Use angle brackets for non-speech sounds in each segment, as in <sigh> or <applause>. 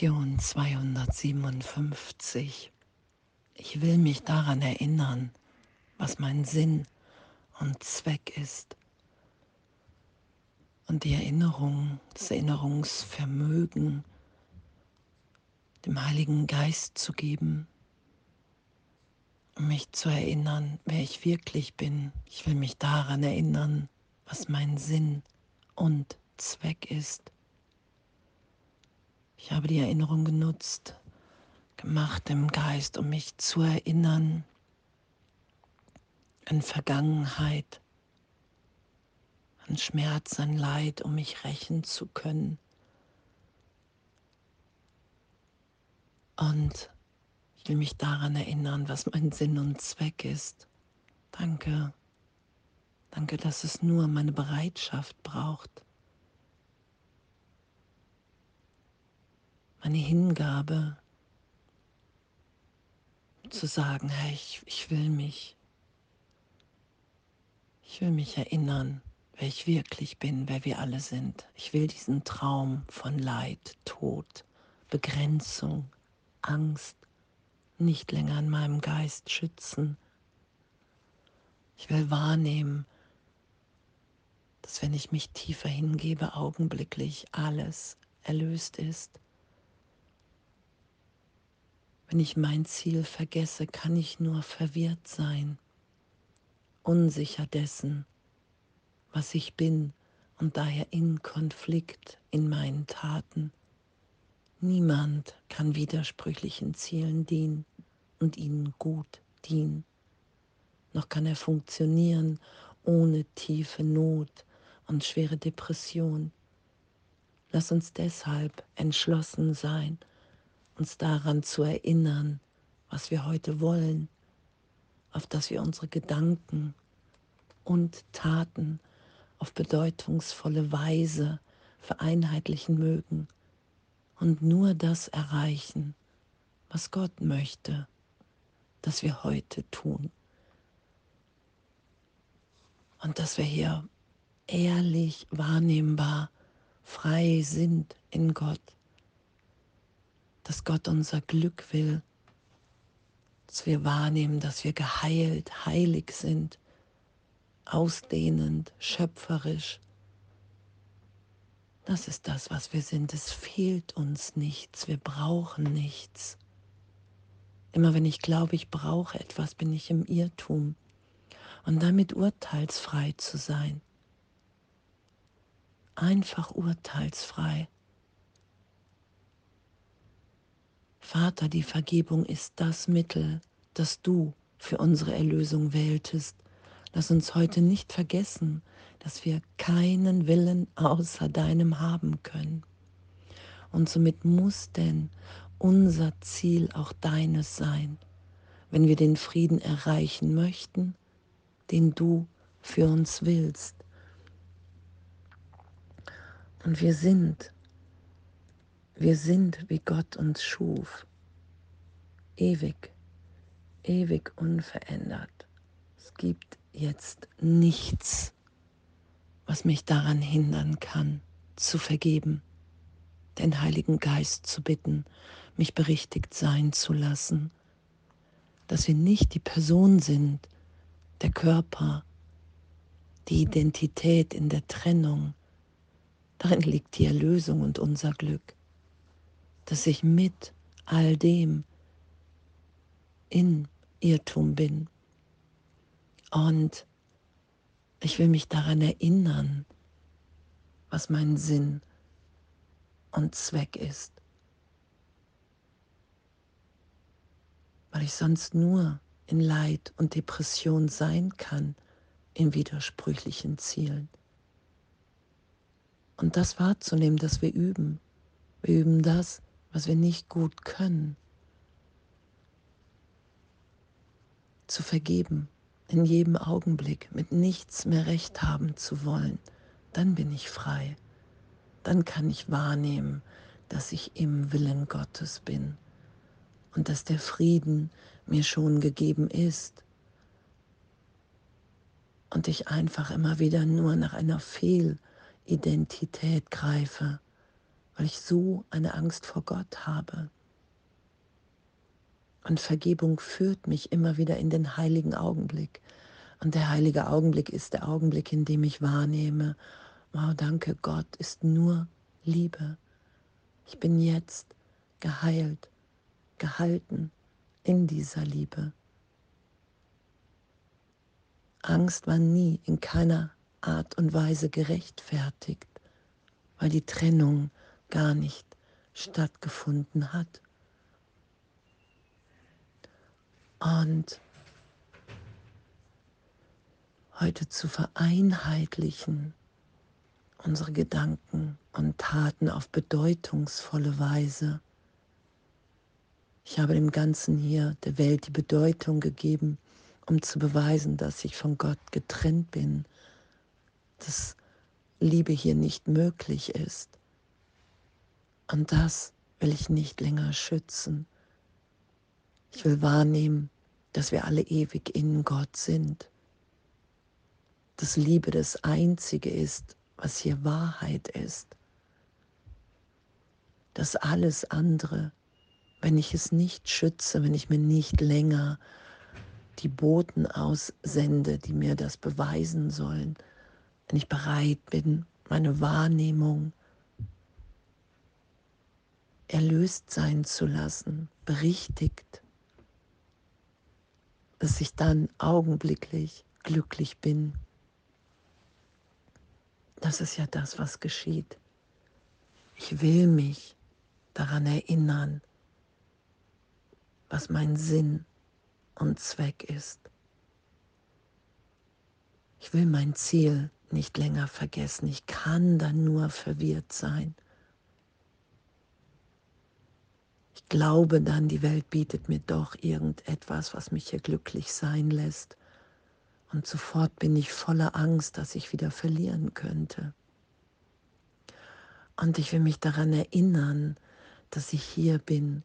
Lektion 257. Ich will mich daran erinnern, was mein Sinn und Zweck ist. Und die Erinnerung, das Erinnerungsvermögen dem Heiligen Geist zu geben, um mich zu erinnern, wer ich wirklich bin. Ich will mich daran erinnern, was mein Sinn und Zweck ist. Ich habe die Erinnerung genutzt, gemacht im Geist, um mich zu erinnern an Vergangenheit, an Schmerz, an Leid, um mich rächen zu können. Und ich will mich daran erinnern, was mein Sinn und Zweck ist. Danke. Danke, dass es nur meine Bereitschaft braucht. Meine Hingabe zu sagen, hey, ich, ich will mich, ich will mich erinnern, wer ich wirklich bin, wer wir alle sind. Ich will diesen Traum von Leid, Tod, Begrenzung, Angst nicht länger in meinem Geist schützen. Ich will wahrnehmen, dass wenn ich mich tiefer hingebe, augenblicklich alles erlöst ist wenn ich mein Ziel vergesse, kann ich nur verwirrt sein, unsicher dessen, was ich bin und daher in Konflikt in meinen Taten. Niemand kann widersprüchlichen Zielen dienen und ihnen gut dienen. Noch kann er funktionieren ohne tiefe Not und schwere Depression. Lass uns deshalb entschlossen sein uns daran zu erinnern, was wir heute wollen, auf dass wir unsere Gedanken und Taten auf bedeutungsvolle Weise vereinheitlichen mögen und nur das erreichen, was Gott möchte, dass wir heute tun. Und dass wir hier ehrlich wahrnehmbar frei sind in Gott dass Gott unser Glück will, dass wir wahrnehmen, dass wir geheilt, heilig sind, ausdehnend, schöpferisch. Das ist das, was wir sind. Es fehlt uns nichts, wir brauchen nichts. Immer wenn ich glaube, ich brauche etwas, bin ich im Irrtum. Und damit urteilsfrei zu sein. Einfach urteilsfrei. Vater, die Vergebung ist das Mittel, das du für unsere Erlösung wähltest. Lass uns heute nicht vergessen, dass wir keinen Willen außer deinem haben können. Und somit muss denn unser Ziel auch deines sein, wenn wir den Frieden erreichen möchten, den du für uns willst. Und wir sind wir sind, wie Gott uns schuf, ewig, ewig unverändert. Es gibt jetzt nichts, was mich daran hindern kann, zu vergeben, den Heiligen Geist zu bitten, mich berichtigt sein zu lassen, dass wir nicht die Person sind, der Körper, die Identität in der Trennung. Darin liegt die Erlösung und unser Glück dass ich mit all dem in Irrtum bin. Und ich will mich daran erinnern, was mein Sinn und Zweck ist. Weil ich sonst nur in Leid und Depression sein kann, in widersprüchlichen Zielen. Und das wahrzunehmen, dass wir üben. Wir üben das, was wir nicht gut können, zu vergeben, in jedem Augenblick mit nichts mehr recht haben zu wollen, dann bin ich frei. Dann kann ich wahrnehmen, dass ich im Willen Gottes bin und dass der Frieden mir schon gegeben ist und ich einfach immer wieder nur nach einer Fehlidentität greife weil ich so eine Angst vor Gott habe. Und Vergebung führt mich immer wieder in den heiligen Augenblick. Und der heilige Augenblick ist der Augenblick, in dem ich wahrnehme, wow, danke, Gott ist nur Liebe. Ich bin jetzt geheilt, gehalten in dieser Liebe. Angst war nie in keiner Art und Weise gerechtfertigt, weil die Trennung gar nicht stattgefunden hat. Und heute zu vereinheitlichen, unsere Gedanken und Taten auf bedeutungsvolle Weise. Ich habe dem Ganzen hier der Welt die Bedeutung gegeben, um zu beweisen, dass ich von Gott getrennt bin, dass Liebe hier nicht möglich ist. Und das will ich nicht länger schützen. Ich will wahrnehmen, dass wir alle ewig in Gott sind. Dass Liebe das Einzige ist, was hier Wahrheit ist. Dass alles andere, wenn ich es nicht schütze, wenn ich mir nicht länger die Boten aussende, die mir das beweisen sollen, wenn ich bereit bin, meine Wahrnehmung erlöst sein zu lassen, berichtigt, dass ich dann augenblicklich glücklich bin. Das ist ja das, was geschieht. Ich will mich daran erinnern, was mein Sinn und Zweck ist. Ich will mein Ziel nicht länger vergessen. Ich kann dann nur verwirrt sein. Ich glaube dann, die Welt bietet mir doch irgendetwas, was mich hier glücklich sein lässt. Und sofort bin ich voller Angst, dass ich wieder verlieren könnte. Und ich will mich daran erinnern, dass ich hier bin,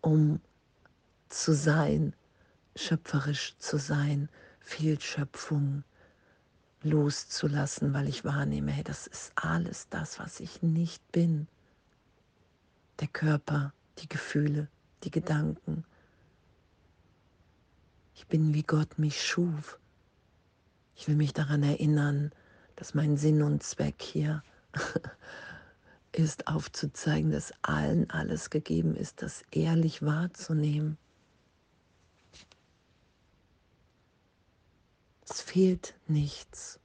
um zu sein, schöpferisch zu sein, viel Schöpfung loszulassen, weil ich wahrnehme, hey, das ist alles das, was ich nicht bin. Der Körper, die Gefühle, die Gedanken. Ich bin wie Gott mich schuf. Ich will mich daran erinnern, dass mein Sinn und Zweck hier <laughs> ist, aufzuzeigen, dass allen alles gegeben ist, das ehrlich wahrzunehmen. Es fehlt nichts.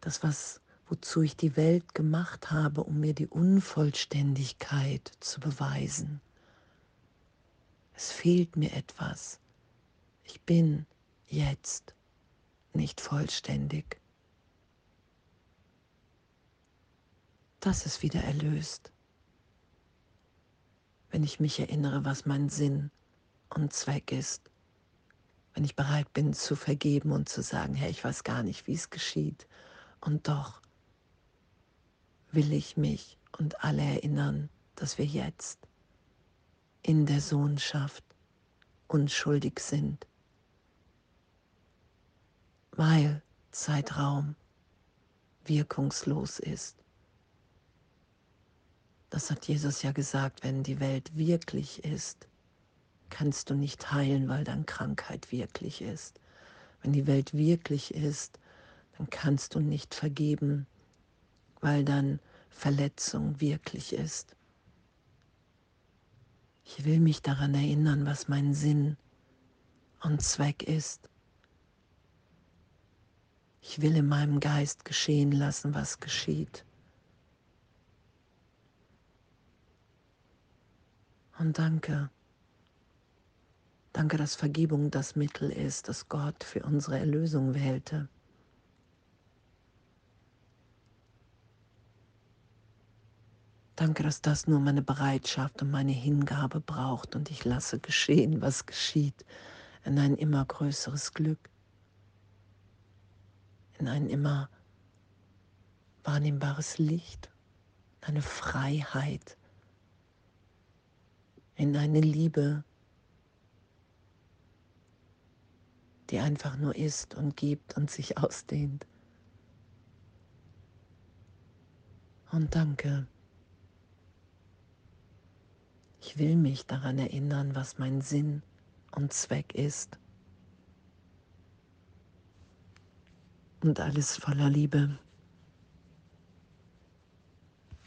Das, was, wozu ich die Welt gemacht habe, um mir die Unvollständigkeit zu beweisen. Es fehlt mir etwas. Ich bin jetzt nicht vollständig. Das ist wieder erlöst, wenn ich mich erinnere, was mein Sinn und Zweck ist wenn ich bereit bin zu vergeben und zu sagen, hey, ich weiß gar nicht, wie es geschieht. Und doch will ich mich und alle erinnern, dass wir jetzt in der Sohnschaft unschuldig sind, weil Zeitraum wirkungslos ist. Das hat Jesus ja gesagt, wenn die Welt wirklich ist, kannst du nicht heilen, weil dann Krankheit wirklich ist. Wenn die Welt wirklich ist, dann kannst du nicht vergeben, weil dann Verletzung wirklich ist. Ich will mich daran erinnern, was mein Sinn und Zweck ist. Ich will in meinem Geist geschehen lassen, was geschieht. Und danke. Danke, dass Vergebung das Mittel ist, das Gott für unsere Erlösung wählte. Danke, dass das nur meine Bereitschaft und meine Hingabe braucht und ich lasse geschehen, was geschieht, in ein immer größeres Glück, in ein immer wahrnehmbares Licht, eine Freiheit, in eine Liebe, die einfach nur ist und gibt und sich ausdehnt. und danke. Ich will mich daran erinnern, was mein Sinn und Zweck ist. Und alles voller Liebe.